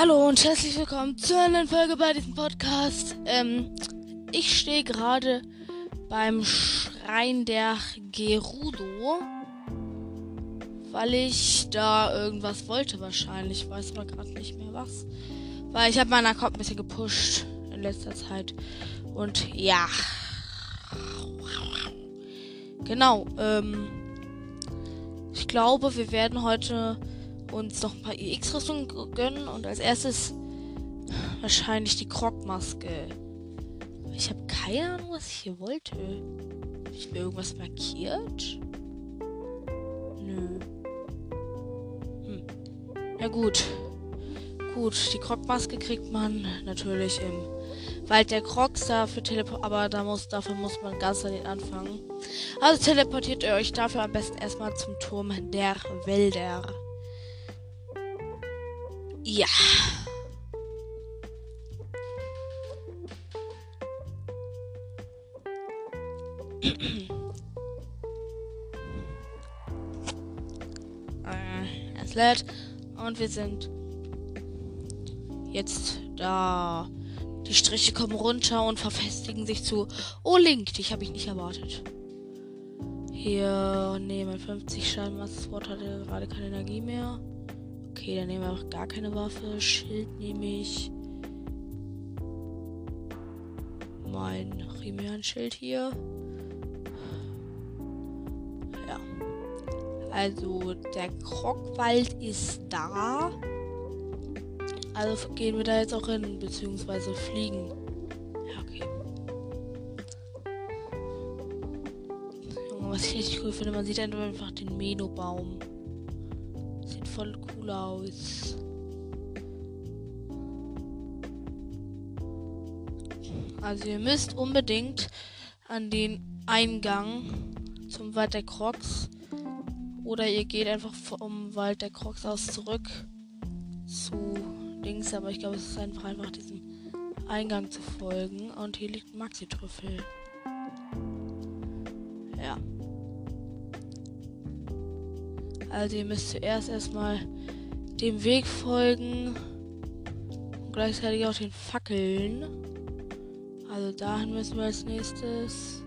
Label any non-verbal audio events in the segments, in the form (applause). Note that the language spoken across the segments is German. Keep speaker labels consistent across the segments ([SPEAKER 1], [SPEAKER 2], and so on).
[SPEAKER 1] Hallo und herzlich willkommen zu einer neuen Folge bei diesem Podcast. Ähm, ich stehe gerade beim Schrein der Gerudo, weil ich da irgendwas wollte wahrscheinlich. Ich weiß aber gerade nicht mehr was. Weil ich habe meinen Account ein bisschen gepusht in letzter Zeit. Und ja. Genau, ähm, ich glaube, wir werden heute uns noch ein paar EX-Rüstungen gönnen und als erstes wahrscheinlich die Krogmaske. Ich habe keine Ahnung, was ich hier wollte. Habe ich mir irgendwas markiert? Nö. Hm. Ja gut. Gut, die Krogmaske kriegt man natürlich im Wald der Krogs dafür aber da muss, dafür muss man ganz an den anfangen. Also teleportiert ihr euch dafür am besten erstmal zum Turm der Wälder. Ja. äh, es lädt und wir sind jetzt da. Die Striche kommen runter und verfestigen sich zu. Oh, Link, dich habe ich nicht erwartet. Hier, nee, mein 50 Schaden Sword hatte gerade keine Energie mehr. Okay, dann nehmen wir auch gar keine Waffe. Schild nehme ich. Mein Rimian-Schild hier. Ja. Also, der Krogwald ist da. Also gehen wir da jetzt auch hin, beziehungsweise fliegen. Ja, okay. Was ich richtig cool finde, man sieht einfach den Meno-Baum voll cool aus. Also ihr müsst unbedingt an den Eingang zum Wald der Crocs oder ihr geht einfach vom Wald der Crocs aus zurück zu links, aber ich glaube es ist einfach einfach diesem Eingang zu folgen und hier liegt Maxi-Trüffel. Ja. Also ihr müsst zuerst erstmal dem Weg folgen und gleichzeitig auch den Fackeln. Also dahin müssen wir als nächstes.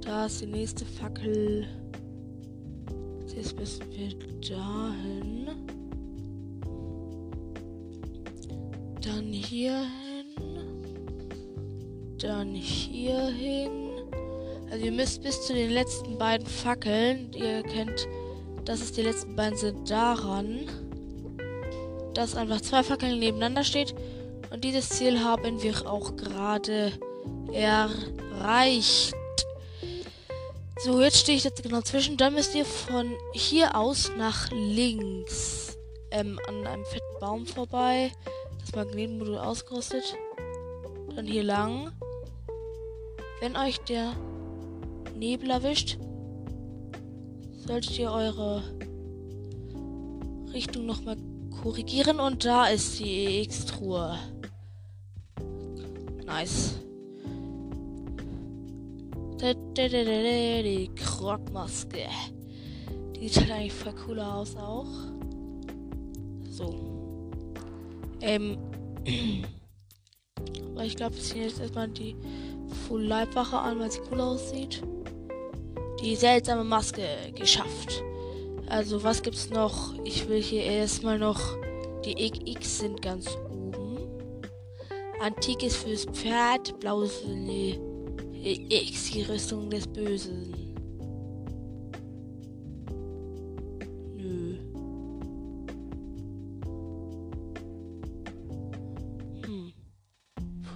[SPEAKER 1] Da ist die nächste Fackel. Jetzt müssen wir dahin. Dann hier hin. Dann hier hin. Also ihr müsst bis zu den letzten beiden Fackeln, ihr kennt dass es die letzten beiden sind, daran, dass einfach zwei Fackeln nebeneinander steht. Und dieses Ziel haben wir auch gerade erreicht. So, jetzt stehe ich jetzt genau zwischen. Dann müsst ihr von hier aus nach links ähm, an einem fetten Baum vorbei. Das Magnetmodul ausgerüstet. Dann hier lang. Wenn euch der Nebel erwischt, solltet ihr eure Richtung nochmal korrigieren. Und da ist die EX-Truhe. Nice. Die Krogmaske. Die sieht halt eigentlich voll cooler aus auch. So. Ähm. (clears throat) Aber ich glaube, wir ziehen jetzt erstmal die Full-Leibwache an, weil sie cool aussieht die seltsame Maske geschafft. Also was gibt's noch? Ich will hier erstmal noch die XX sind ganz oben. Antikes fürs Pferd, blaues X, die Rüstung des Bösen. Nö. Hm.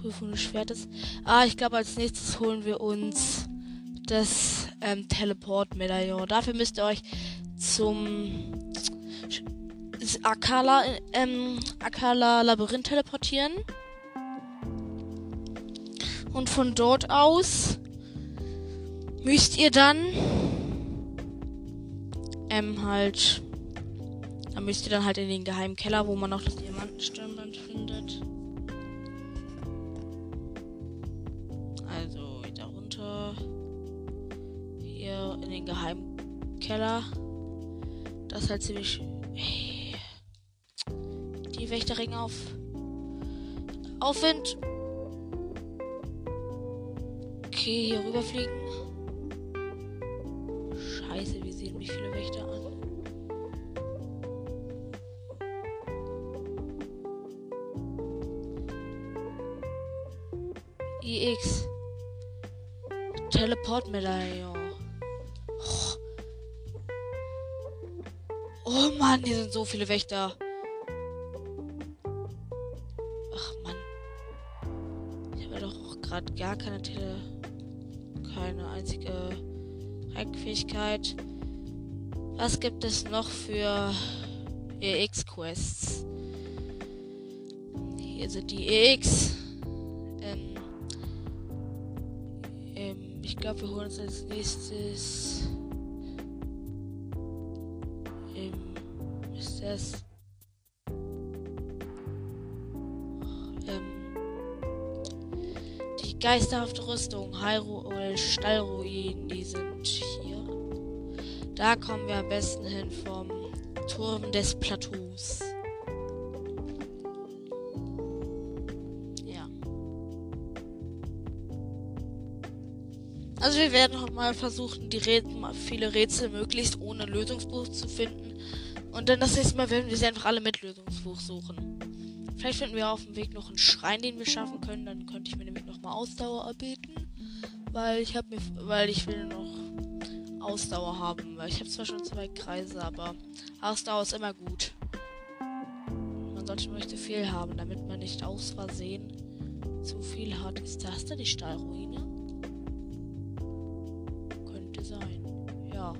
[SPEAKER 1] Prüfung des Schwertes. Ah, ich glaube, als nächstes holen wir uns das ähm, Teleport-Medaillon. Dafür müsst ihr euch zum Akala, ähm, Akala Labyrinth teleportieren. Und von dort aus müsst ihr dann ähm, halt dann müsst ihr dann halt in den geheimen Keller, wo man noch das Diamantenstirnband findet. in den geheimen Keller. Das ist halt ziemlich. Die die Wächterringe auf. Aufwind. Okay, hier rüberfliegen. Scheiße, wir sehen wie viele Wächter an. IX. Teleportmedaillon. Oh. Oh Mann, hier sind so viele Wächter. Ach Mann. Ich habe doch auch gerade gar keine Tele keine einzige Rankfähigkeit. Was gibt es noch für EX-Quests? Hier sind die EX. Ähm, ähm, ich glaube, wir holen uns als nächstes. Geisterhafte Rüstung, Hyrule Stallruinen, die sind hier. Da kommen wir am besten hin vom Turm des Plateaus. Ja. Also wir werden auch mal versuchen, die Rätsel, viele Rätsel möglichst ohne Lösungsbuch zu finden. Und dann das nächste Mal werden wir sie einfach alle mit Lösungsbuch suchen. Vielleicht finden wir auf dem Weg noch einen Schrein, den wir schaffen können. Dann könnte ich mir nämlich noch mal Ausdauer erbeten. Weil ich habe mir, weil ich will noch Ausdauer haben. Weil ich habe zwar schon zwei Kreise, aber Ausdauer ist immer gut. Man sollte nur viel haben, damit man nicht aus Versehen zu viel hat. Ist das da die Stahlruine? Könnte sein. Ja.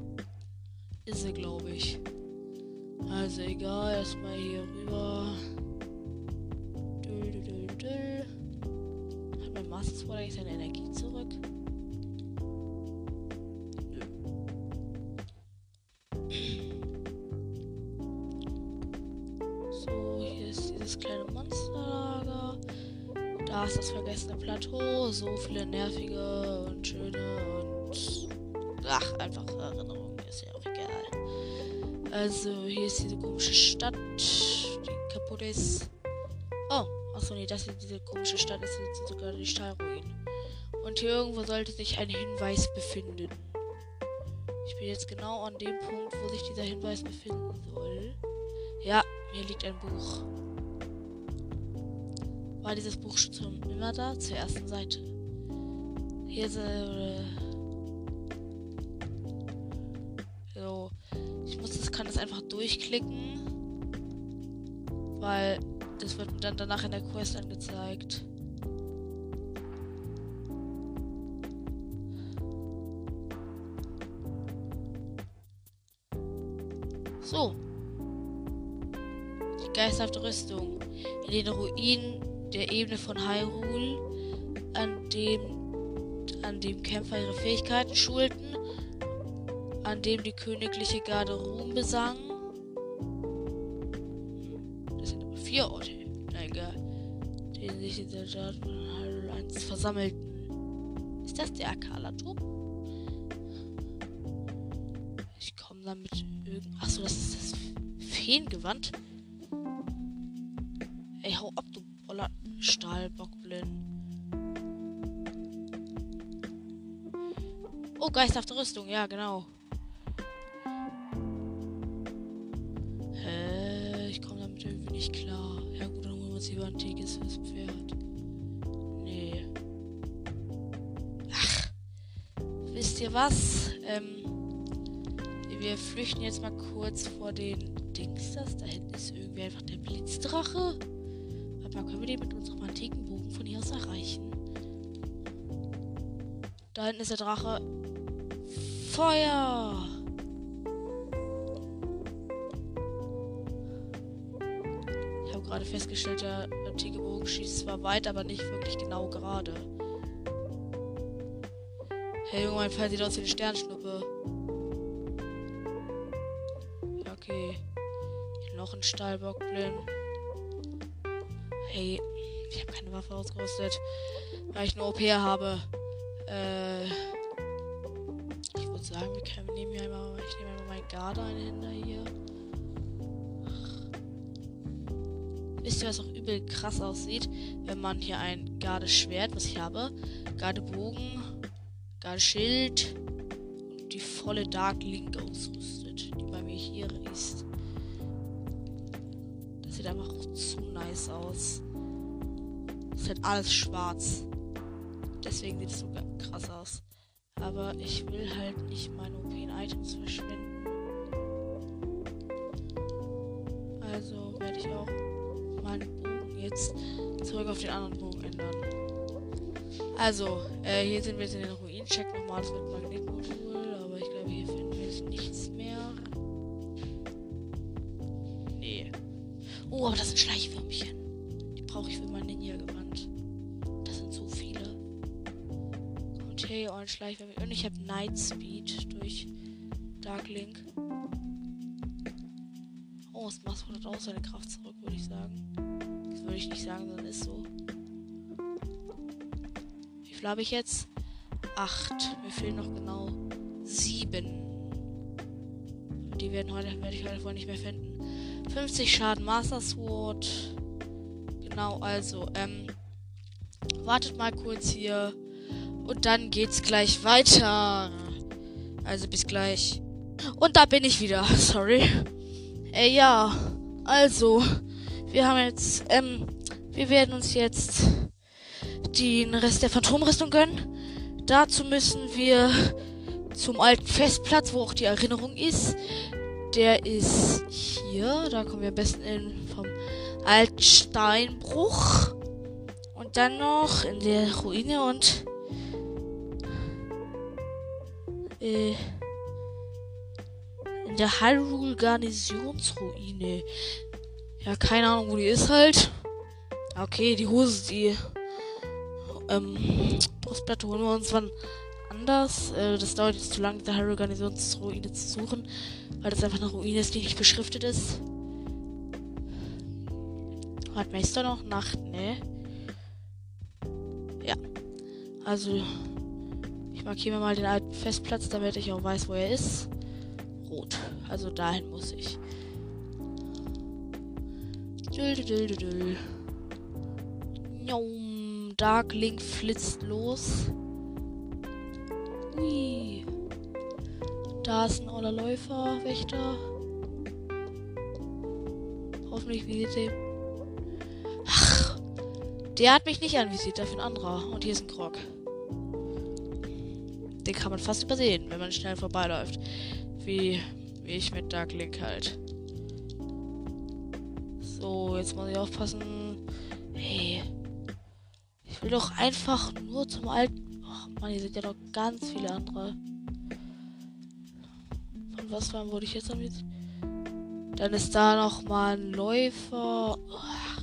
[SPEAKER 1] Ist sie, glaube ich. Also egal, erstmal hier rüber. Das vergessene Plateau. So viele nervige und schöne und. Ach, einfach Erinnerungen. Ist ja auch egal. Also, hier ist diese komische Stadt, die kaputt ist. Oh, achso, nee, das ist diese komische Stadt, das sind sogar die Stahlruinen. Und hier irgendwo sollte sich ein Hinweis befinden. Ich bin jetzt genau an dem Punkt, wo sich dieser Hinweis befinden soll. Ja, hier liegt ein Buch. War dieses Buch schon immer da? Zur ersten Seite. Hier äh, so. Ich muss das, kann das einfach durchklicken. Weil das wird dann danach in der Quest angezeigt. So. Die geisterhafte Rüstung. In den Ruinen der Ebene von Hyrule, an dem, an dem Kämpfer ihre Fähigkeiten schulten, an dem die königliche Garde Ruhm besang, vier Orte, egal, denen sich in der Stadt von Hyrule 1 versammelten. Ist das der Akala-Turm? Ich komme damit irgend. Achso, das ist das Feengewand. Boller Stahlbockblind. Oh, geisterhafte Rüstung, ja, genau. nicht klar. Ja gut, dann holen wir uns lieber ein Tigis fürs Pferd. Nee. Ach. Wisst ihr was? Ähm, wir flüchten jetzt mal kurz vor den Dings. Das da hinten ist irgendwie einfach der Blitzdrache. Aber können wir den mit unserem antiken Bogen von hier aus erreichen? Da hinten ist der Drache. Feuer! gerade festgestellt, der antike Bogen schießt zwar weit, aber nicht wirklich genau gerade. Hey Junge, mein Pfeil sieht aus wie eine Sternschnuppe. Ja, okay. Hier noch ein Stahlbockblin. Hey, ich habe keine Waffe ausgerüstet, weil ich eine OP habe. Äh, ich würde sagen, wir können, nehmen hier einmal, ich nehme einmal meinen Garde einen Händer hier. wisst ihr, was auch übel krass aussieht? Wenn man hier ein Gardeschwert, was ich habe, Gardebogen, Gardeschild und die volle Dark Link ausrüstet, die bei mir hier ist. Das sieht einfach zu nice aus. Halt alles schwarz. Deswegen sieht es so krass aus. Aber ich will halt nicht meine OP-Items verschwinden. Also werde ich auch meinen Bogen jetzt zurück auf den anderen Bogen ändern. Also, äh, hier sind wir jetzt in den Ruinen-Check nochmal das mit Magnetmodul, aber ich glaube, hier finden wir jetzt nichts mehr. Nee. Oh, aber das sind Schleichwürmchen. Die brauche ich für mein Ninja-Gewand. Okay, und Schleichwürmchen. Und ich habe Night Speed durch Dark Link. Oh, es macht auch seine Kraft zurück, würde ich sagen. Das würde ich nicht sagen, sondern ist so. Wie viel habe ich jetzt? Acht. Mir fehlen noch genau sieben. Die werden heute, werde ich heute wohl nicht mehr finden. 50 Schaden Master Sword. Genau, also, ähm, wartet mal kurz hier. Und dann geht's gleich weiter. Also bis gleich. Und da bin ich wieder. (laughs) Sorry. Äh, ja. Also, wir haben jetzt, ähm, wir werden uns jetzt den Rest der Phantomrüstung gönnen. Dazu müssen wir zum alten Festplatz, wo auch die Erinnerung ist. Der ist hier. Da kommen wir am besten in, vom alten Steinbruch. Und dann noch in der Ruine und äh, in der Hyrule Garnisonsruine. Ja, keine Ahnung, wo die ist halt. Okay, die Hose, die ähm, Brustplatte holen wir uns wann anders. Äh, das dauert jetzt zu lange, der Hyrule Garnisonsruine zu suchen, weil das einfach eine Ruine ist, die nicht beschriftet ist. Hat Meister noch Nacht, ne? Ja. Also, markiere mir mal den alten Festplatz, damit ich auch weiß, wo er ist. Rot. Also dahin muss ich. Dark Link flitzt los. Ui. Da ist ein oller Läufer, Wächter. Hoffentlich visiert er. Ach, der hat mich nicht anvisiert, dafür ein anderer. Und hier ist ein Krog. Den kann man fast übersehen, wenn man schnell vorbeiläuft. Wie, wie ich mit Dark Link halt. So, jetzt muss ich aufpassen. Hey. Ich will doch einfach nur zum alten. Ach man, hier sind ja noch ganz viele andere. Von was war wurde ich jetzt am jetzt? Dann ist da noch mal ein Läufer. Ach,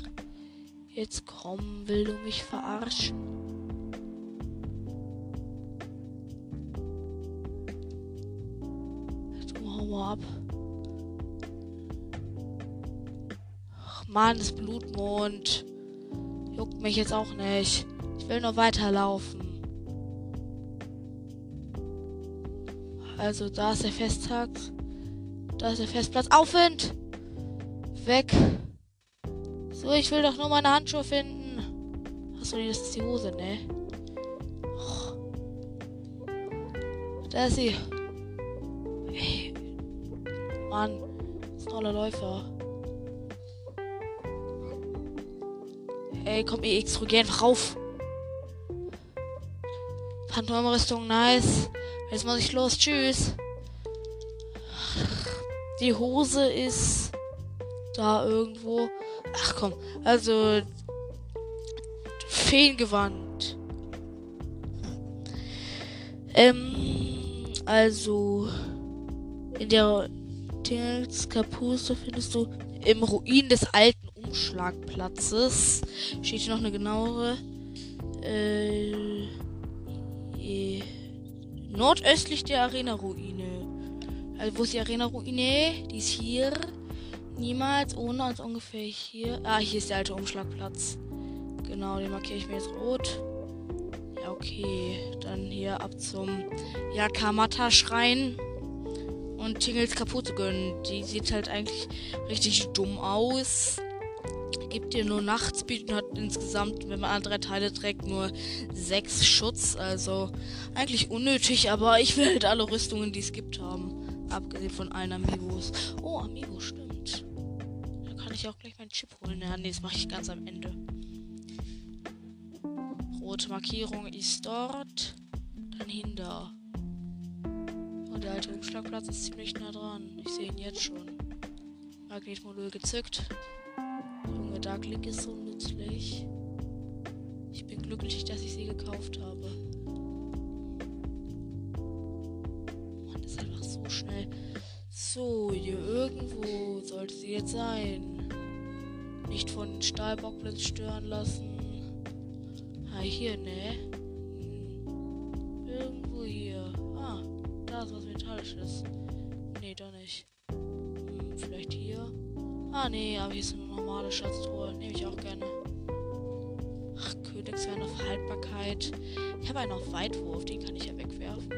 [SPEAKER 1] jetzt komm, will du mich verarschen? Mann, das Blutmond. Juckt mich jetzt auch nicht. Ich will nur weiterlaufen. Also, da ist der Festtag. Da ist der Festplatz. Aufwind! Weg! So, ich will doch nur meine Handschuhe finden. Achso, das ist die Hose, ne? Oh. Da ist sie. Hey, Mann, das ist ein toller Läufer. Ey, komm, EX, geh einfach rauf. Phantomrüstung, nice. Jetzt muss ich los. Tschüss. Die Hose ist da irgendwo. Ach komm, also Feengewand. Ähm, also in der Tales Kapuste findest du im Ruin des alten Umschlagplatzes. Steht hier noch eine genauere. Äh, äh, nordöstlich der Arena-Ruine. Also, wo ist die Arena-Ruine? Die ist hier. Niemals ohne als ungefähr hier. Ah, hier ist der alte Umschlagplatz. Genau, den markiere ich mir jetzt rot. Ja, okay. Dann hier ab zum Yakamata-Schrein und Tingles kaputt zu gönnen. Die sieht halt eigentlich richtig dumm aus. Gibt dir nur Nachtspeed und hat insgesamt, wenn man alle drei Teile trägt, nur sechs Schutz. Also eigentlich unnötig, aber ich will halt alle Rüstungen, die es gibt, haben. Abgesehen von allen Amiibos. Oh, Amiibo, stimmt. Da kann ich auch gleich meinen Chip holen. Ja, nee, das mache ich ganz am Ende. Rote Markierung ist dort. Dann hinter. Und der alte Umschlagplatz ist ziemlich nah dran. Ich sehe ihn jetzt schon. Magnetmodul gezückt. Junge, Dark Link ist so nützlich. Ich bin glücklich, dass ich sie gekauft habe. Mann, ist einfach so schnell. So, hier irgendwo sollte sie jetzt sein. Nicht von Stahlbockblitz stören lassen. Ah, hier, ne? Hm. Irgendwo hier. Ah, da ist was Metallisches. Nee, doch nicht. Hm, vielleicht hier. Ah, nee, aber hier ist eine normale Schatztruhe. Nehme ich auch gerne. Ach, Königswein auf Haltbarkeit. Ich habe einen auf Weitwurf, den kann ich ja wegwerfen.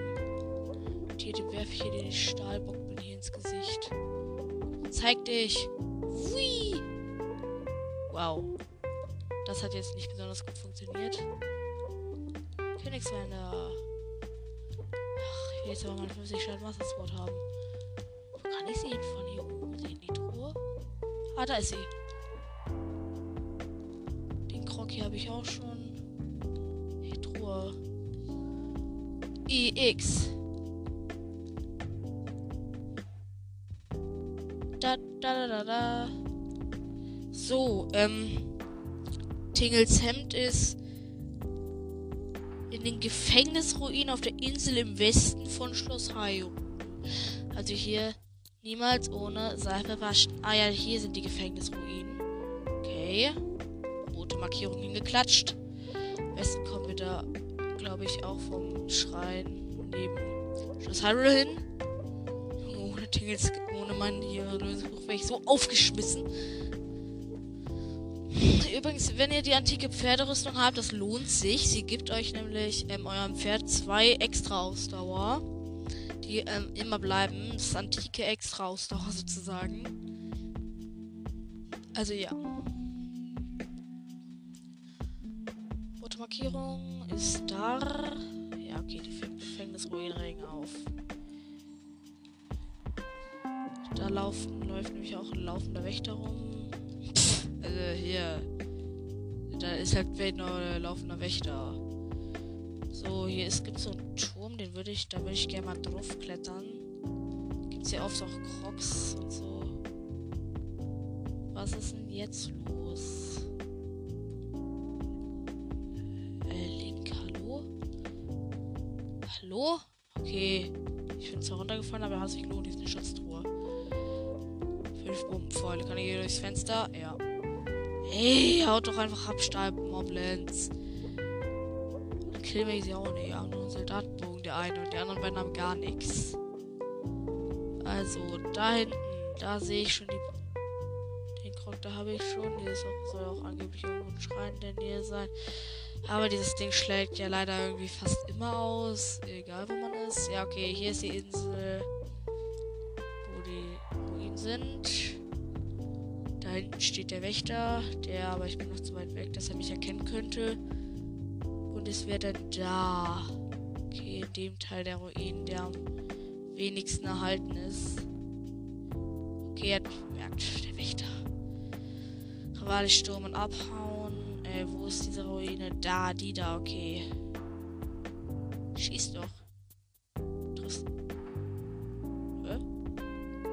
[SPEAKER 1] Und hier werfe ich hier den Stahlbockbin hier ins Gesicht. Zeig dich! Hui! Wow. Das hat jetzt nicht besonders gut funktioniert. Königswender. Ach, ich will jetzt aber mal 50 Schaden Master Sword haben. Ah, da ist sie. Den Krog hier habe ich auch schon. Truhe. IX. Da, da, da, da, da. So, ähm. Tingels Hemd ist in den Gefängnisruinen auf der Insel im Westen von Schloss Hayo. Also hier niemals ohne Seife waschen. Ah ja, hier sind die Gefängnisruinen. Okay. Rote Markierung hingeklatscht. Am besten kommen wir da, glaube ich, auch vom Schrein neben Schloss Hyrule hin. Ohne Tingels, ohne mein hier Lösungsbuch wäre ich so aufgeschmissen. Übrigens, wenn ihr die antike Pferderüstung habt, das lohnt sich. Sie gibt euch nämlich ähm, eurem Pferd zwei extra Ausdauer, die ähm, immer bleiben. Das antike extra Ausdauer sozusagen. Also ja. Rote Markierung ist da. Ja, okay, die Gefängnisruinen regen auf. Da laufen, läuft nämlich auch ein laufender Wächter rum. Also hier. Da ist halt ein laufender Wächter. So, hier ist, gibt so einen Den würde ich, da würde ich gerne mal drauf klettern. Gibt es hier oft auch Crocs und so. Was ist denn jetzt los? Äh, Link, hallo? Hallo? Okay. Ich bin zwar runtergefallen, aber sich gelohnt, die ist eine Schatztruhe. Fünf Bombenpfeile. Kann ich hier durchs Fenster? Ja. Hey, haut doch einfach ab, Moblins. Killen wir sie auch nicht. Haben nur einen Soldatenbogen, der eine. Und die anderen beiden haben gar nichts. Also, da hinten, da sehe ich schon die. Den Krog, da habe ich schon. Hier soll auch angeblich irgendwo ein Schrein in der Nähe sein. Aber dieses Ding schlägt ja leider irgendwie fast immer aus. Egal wo man ist. Ja, okay, hier ist die Insel. Wo die Ruinen sind hinten steht der Wächter, der, aber ich bin noch zu weit weg, dass er mich erkennen könnte. Und es wäre dann da. Dem Teil der Ruinen, der am wenigsten erhalten ist. Okay, er hat mich bemerkt, der Wächter. Rivale stürmen abhauen. Äh, wo ist diese Ruine? Da, die da, okay. Schieß doch. Triffst. Hä?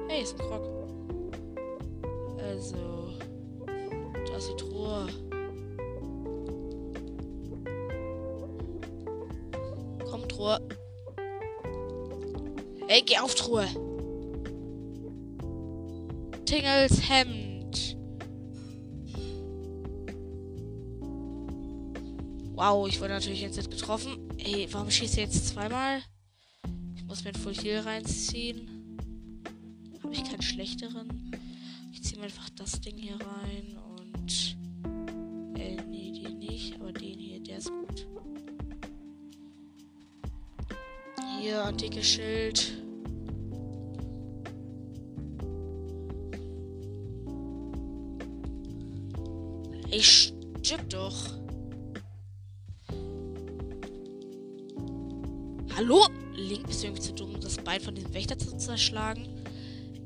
[SPEAKER 1] Hey, ist ein Krog. Also. Da ist die Truhe. Truhe. Ey, geh auf, Truhe. Tingels Hemd. Wow, ich wurde natürlich jetzt nicht getroffen. Ey, warum schießt er jetzt zweimal? Ich muss mir ein Full Heal reinziehen. Habe ich keinen schlechteren? ziehen einfach das Ding hier rein antike Schild. Ey, stimmt doch. Hallo? Link, bist du irgendwie zu dumm, das Bein von diesem Wächter zu zerschlagen?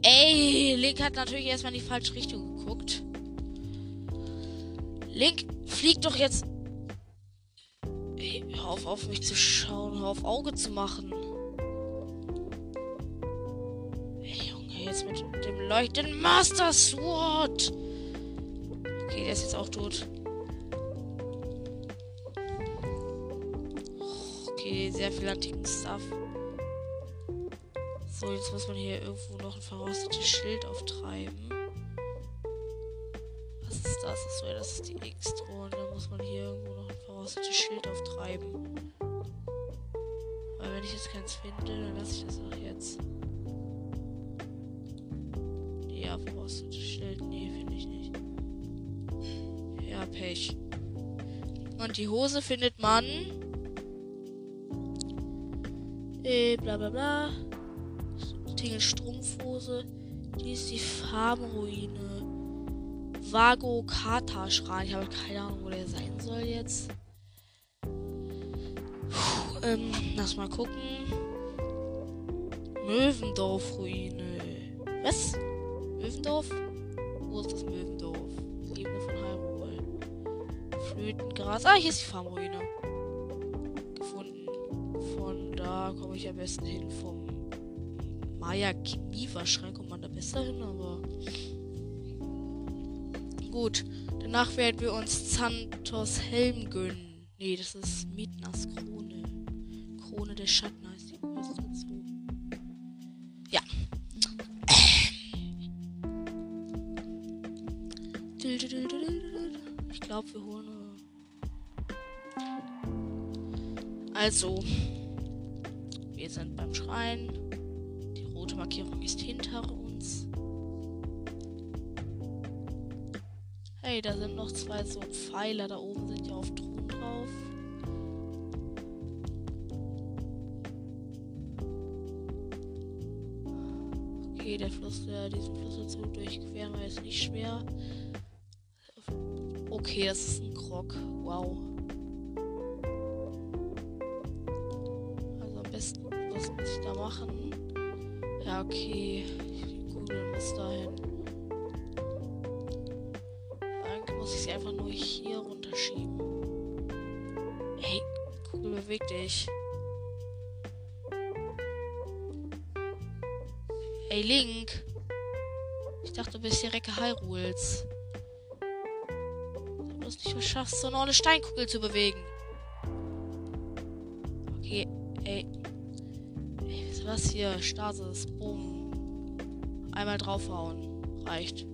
[SPEAKER 1] Ey, Link hat natürlich erstmal in die falsche Richtung geguckt. Link, flieg doch jetzt. Ey, hör auf, auf mich zu schauen, hör auf Auge zu machen. Leuchtenden Master Sword. Okay, der ist jetzt auch tot. Okay, sehr viel antiken Stuff. So, jetzt muss man hier irgendwo noch ein verrostetes Schild auftreiben. Was ist das? Achso, das ist die X-Drohne. Da muss man hier irgendwo noch ein verrostetes Schild auftreiben. Weil wenn ich jetzt keins finde, dann lasse ich das auch jetzt. Schild. Nee, finde ich nicht. Ja, Pech. Und die Hose findet man. Äh, bla bla bla. Tingle Strumpfhose. Die ist die Farbenruine. Vago Kata Schrein. Ich habe keine Ahnung, wo der sein soll jetzt. Puh, ähm, lass mal gucken. Möwendorf-Ruine. Was? Möwendorf? Wo ist das Möwendorf? Ebene von Hyrule. Flötengras. Ah, hier ist die Farmruine. Gefunden. Von da komme ich am besten hin. Vom Maya Kniefer-Schrein kommt man da besser hin, aber. Gut. Danach werden wir uns Santos Helm gönnen. Nee, das ist Midnas Krone. Krone der Schatten Also. Wir sind beim Schrein. Die rote Markierung ist hinter uns. Hey, da sind noch zwei so Pfeiler. Da oben sind ja auf Thron drauf. Okay, der Fluss, der diesen Fluss dazu durchqueren war jetzt nicht schwer. Okay, das ist ein Krog. Wow. Machen? Ja, okay. Google muss dahin. Dann muss ich sie einfach nur hier runterschieben. Hey, Kugel, beweg dich. Ey, Link. Ich dachte, du bist die Recke Hyrules. Du hast nicht geschafft, so eine Steinkugel zu bewegen. Was hier? Stasis. Boom. Einmal draufhauen. Reicht.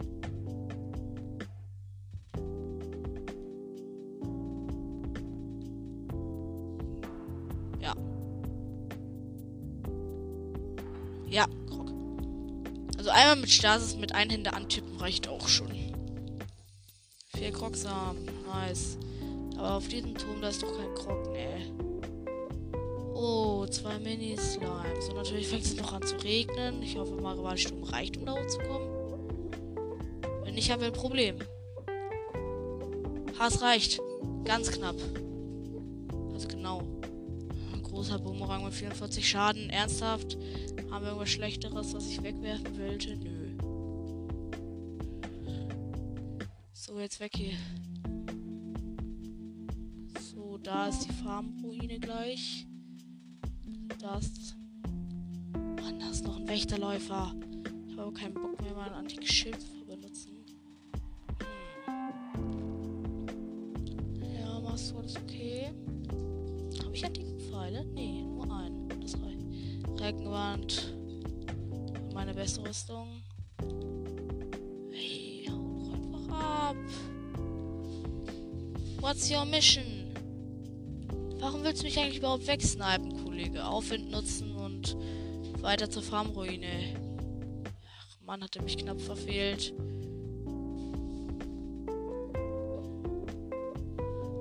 [SPEAKER 1] Ja. Ja, Krog. Also einmal mit Stasis mit ein Hände antippen reicht auch schon. Vier Krogsamen. Nice. Aber auf diesem Turm, da ist doch kein Krog, ne. Oh, zwei Mini-Slimes. Und natürlich fängt es noch an zu regnen. Ich hoffe mal, der Sturm reicht, um da hochzukommen. Wenn nicht, haben wir ein Problem. Ha, es reicht. Ganz knapp. Also genau. Ein großer Bumerang mit 44 Schaden. Ernsthaft? Haben wir irgendwas Schlechteres, was ich wegwerfen wollte? Nö. So, jetzt weg hier. So, da ist die Farmruine gleich. Ist. Mann, da ist noch ein Wächterläufer. Ich habe aber keinen Bock mehr, mal ein antikes Schild zu benutzen. Ja, machst du alles okay? Habe ich antike Pfeile? Nee, nur einen. Das reicht. Regenwand. Meine beste Rüstung. Hey, hau doch einfach ab. What's your mission? Warum willst du mich eigentlich überhaupt wegsnipen, Kollege? Aufwind nutzen und weiter zur Farmruine. Ach, Mann, hat er mich knapp verfehlt.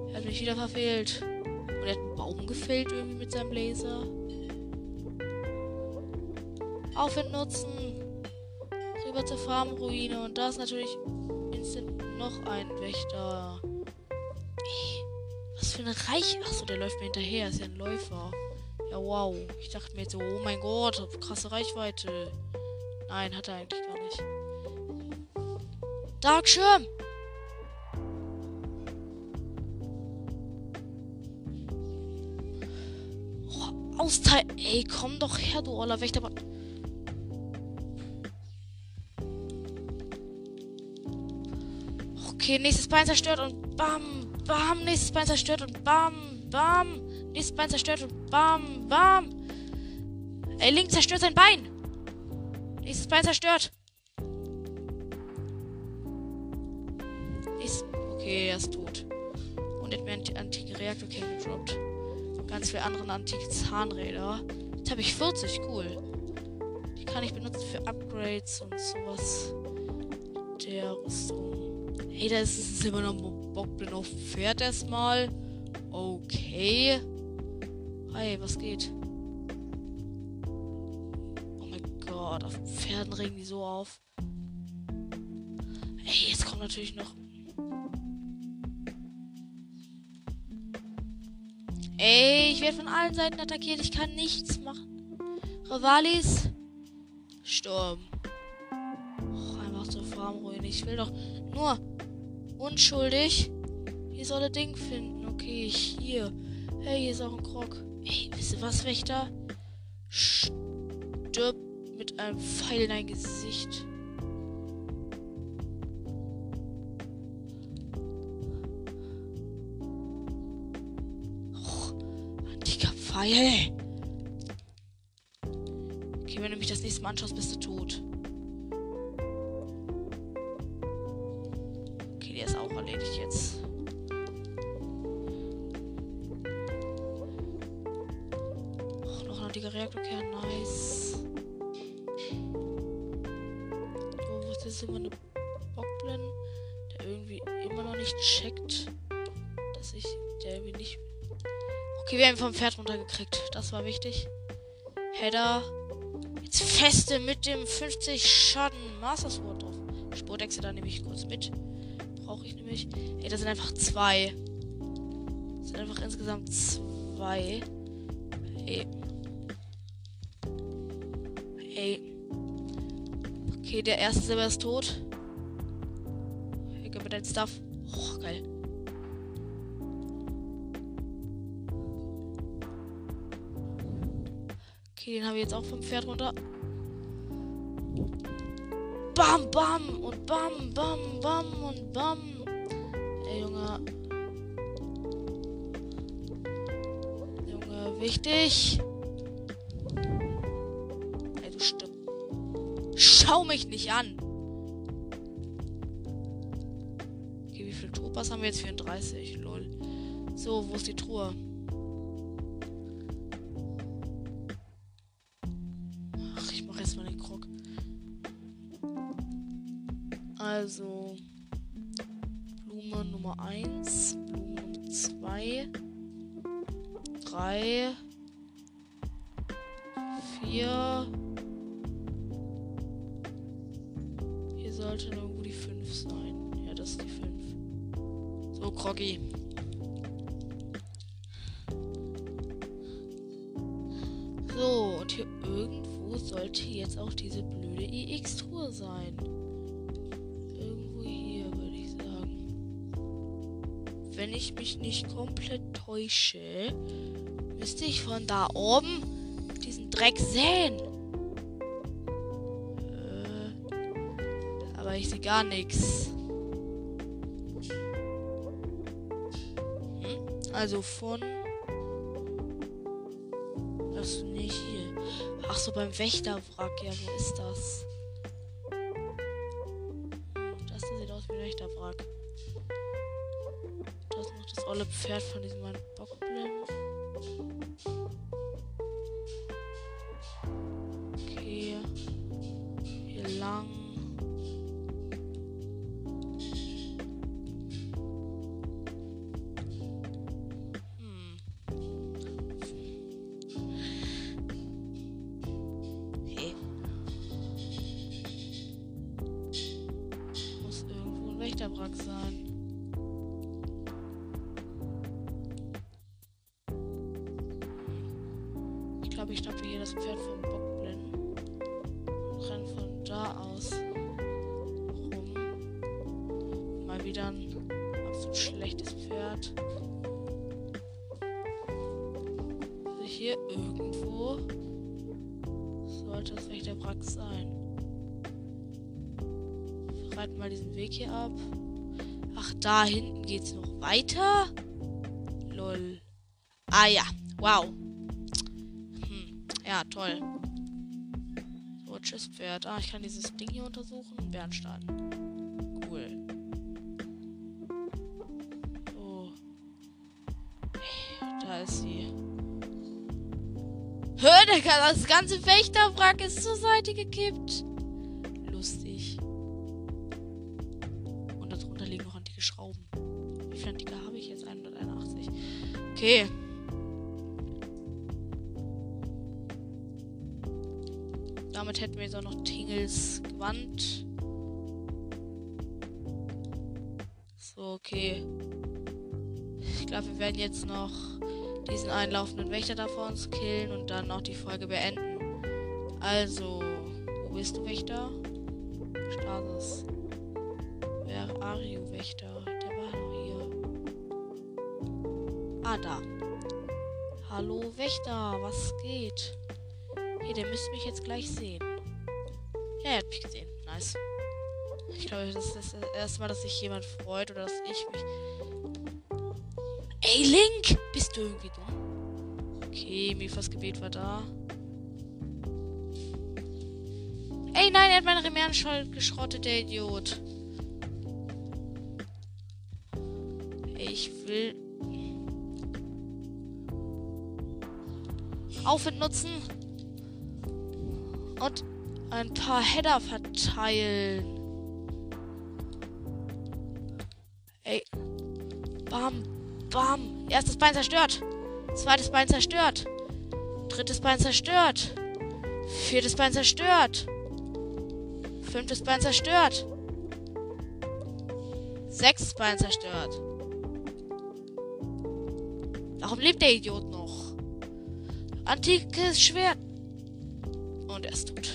[SPEAKER 1] Er hat mich wieder verfehlt. Und er hat einen Baum gefällt irgendwie mit seinem Laser. Aufwind nutzen. Rüber zur Farmruine. Und da ist natürlich Instant noch ein Wächter. Was für eine Reich. Achso, der läuft mir hinterher. Ist ja ein Läufer. Ja, wow. Ich dachte mir so, oh mein Gott, krasse Reichweite. Nein, hat er eigentlich gar nicht. Darkschirm! Oh, Austeil. Ey, komm doch her, du Oller Wächter. Okay, nächstes Bein zerstört und bam, bam, nächstes Bein zerstört und bam, bam, nächstes Bein zerstört und bam, bam. Ey, Link zerstört sein Bein. Nächstes Bein zerstört. Ist, okay, er ist tot. Und er hat mir einen antiken Reaktorkern gedroppt. Ganz viele andere antike Zahnräder. Jetzt habe ich 40, cool. Die kann ich benutzen für Upgrades und sowas. Der Rüstung. Ey, da ist es immer noch ein Bockblin auf Pferd erstmal. Okay. Hi, was geht? Oh mein Gott, auf Pferden regen die so auf. Ey, jetzt kommt natürlich noch. Ey, ich werde von allen Seiten attackiert. Ich kann nichts machen. Rivalis. Sturm. Oh, einfach zur Farmruine. Ich will doch nur Unschuldig. Hier soll er Ding finden. Okay, hier. Hey, hier ist auch ein Krog. Ey, wisst ihr was, Wächter? Stirb mit einem Pfeil in dein Gesicht. Oh, antiker Pfeil. Okay, wenn du mich das nächste Mal anschaust, bist du tot. Runtergekriegt. Das war wichtig. Header. Jetzt feste mit dem 50 Schaden Master Sword drauf. Spurdexe da nehme ich kurz mit brauche ich nämlich. Ey, das sind einfach zwei. Das sind einfach insgesamt zwei. Ey. Ey. Okay, der erste Silber ist tot. Ich gib mir dein Stuff. Oh, geil. Okay, den habe ich jetzt auch vom Pferd runter. Bam, bam und bam, bam, bam und bam. Ey, Junge. Junge, wichtig. Ey, du stirbst. Schau mich nicht an. Okay, wie viel Topas haben wir jetzt? 34, lol. So, wo ist die Truhe? 4. Hier sollte irgendwo die 5 sein. Ja, das ist die 5. So, Kroggy. So, und hier irgendwo sollte jetzt auch diese blöde EX-Truhe sein. wenn ich mich nicht komplett täusche, müsste ich von da oben Dreck sehen. Äh, aber ich sehe gar nichts. Hm? Also von. Das nicht hier. Ach so, beim Wächterwrack. Ja, wo ist das? Hm, das sieht aus wie ein Wächterwrack olle Pferd von diesem Bockblin. Wächterwrack sein. Ich glaube, ich schnappe hier das Pferd vom Bockblin und renne von da aus rum. Mal wieder ein absolut schlechtes Pferd. Also hier irgendwo sollte es Wächterwrack sein reiten mal diesen Weg hier ab. Da hinten geht's noch weiter? Lol. Ah ja, wow. Hm. Ja, toll. So, tschüss, Pferd. Ah, ich kann dieses Ding hier untersuchen. Bernstein. Cool. So. Da ist sie. Hör, das ganze Wächterwrack ist zur Seite gekippt. Okay. Damit hätten wir jetzt auch noch Tingels Gewand. So, okay. Ich glaube, wir werden jetzt noch diesen einlaufenden Wächter da vor uns killen und dann noch die Folge beenden. Also, wo bist du, Wächter? Stasis. Ah, da. Hallo, Wächter, was geht? Hey, der müsste mich jetzt gleich sehen. Ja, er hat mich gesehen. Nice. Ich glaube, das ist das erste Mal, dass sich jemand freut oder dass ich mich. Ey, Link! Bist du irgendwie dumm? Okay, Mifas Gebet war da. Ey, nein, er hat meine Remernschall geschrottet, der Idiot. Ich will Aufwind nutzen. Und ein paar Header verteilen. Ey. Bam. Bam. Erstes Bein zerstört. Zweites Bein zerstört. Drittes Bein zerstört. Viertes Bein zerstört. Fünftes Bein zerstört. Sechstes Bein zerstört. Warum lebt der Idiot noch? Antikes Schwert. Und er ist tot.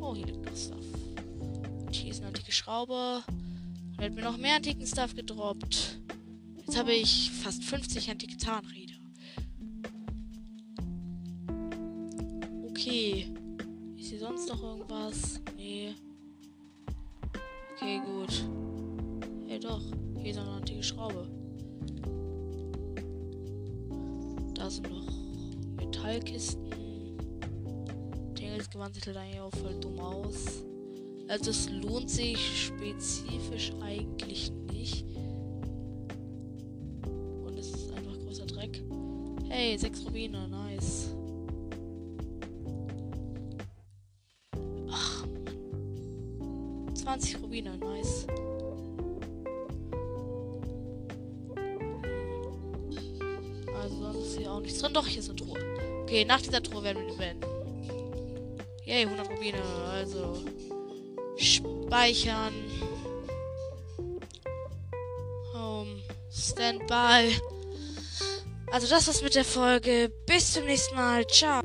[SPEAKER 1] Oh, hier liegt noch Stuff. Und hier ist eine antike Schraube. Und er hat mir noch mehr antiken Stuff gedroppt. Jetzt habe ich fast 50 antike Zahnräder. Okay. Ist hier sonst noch irgendwas? Nee. Okay, gut. Hey doch, hier ist eine antike Schraube. Da sind noch Metallkisten. Tingles Gewand sieht halt auch voll dumm aus. Also es lohnt sich spezifisch eigentlich nicht. Und es ist einfach großer Dreck. Hey, sechs Rubine, nice. Ach, 20 Rubine, nice. Doch, hier ist eine Truhe. Okay, nach dieser Truhe werden wir die beenden. Yay, 100 Rubine. Also, speichern. Home. Standby. Also, das war's mit der Folge. Bis zum nächsten Mal. Ciao.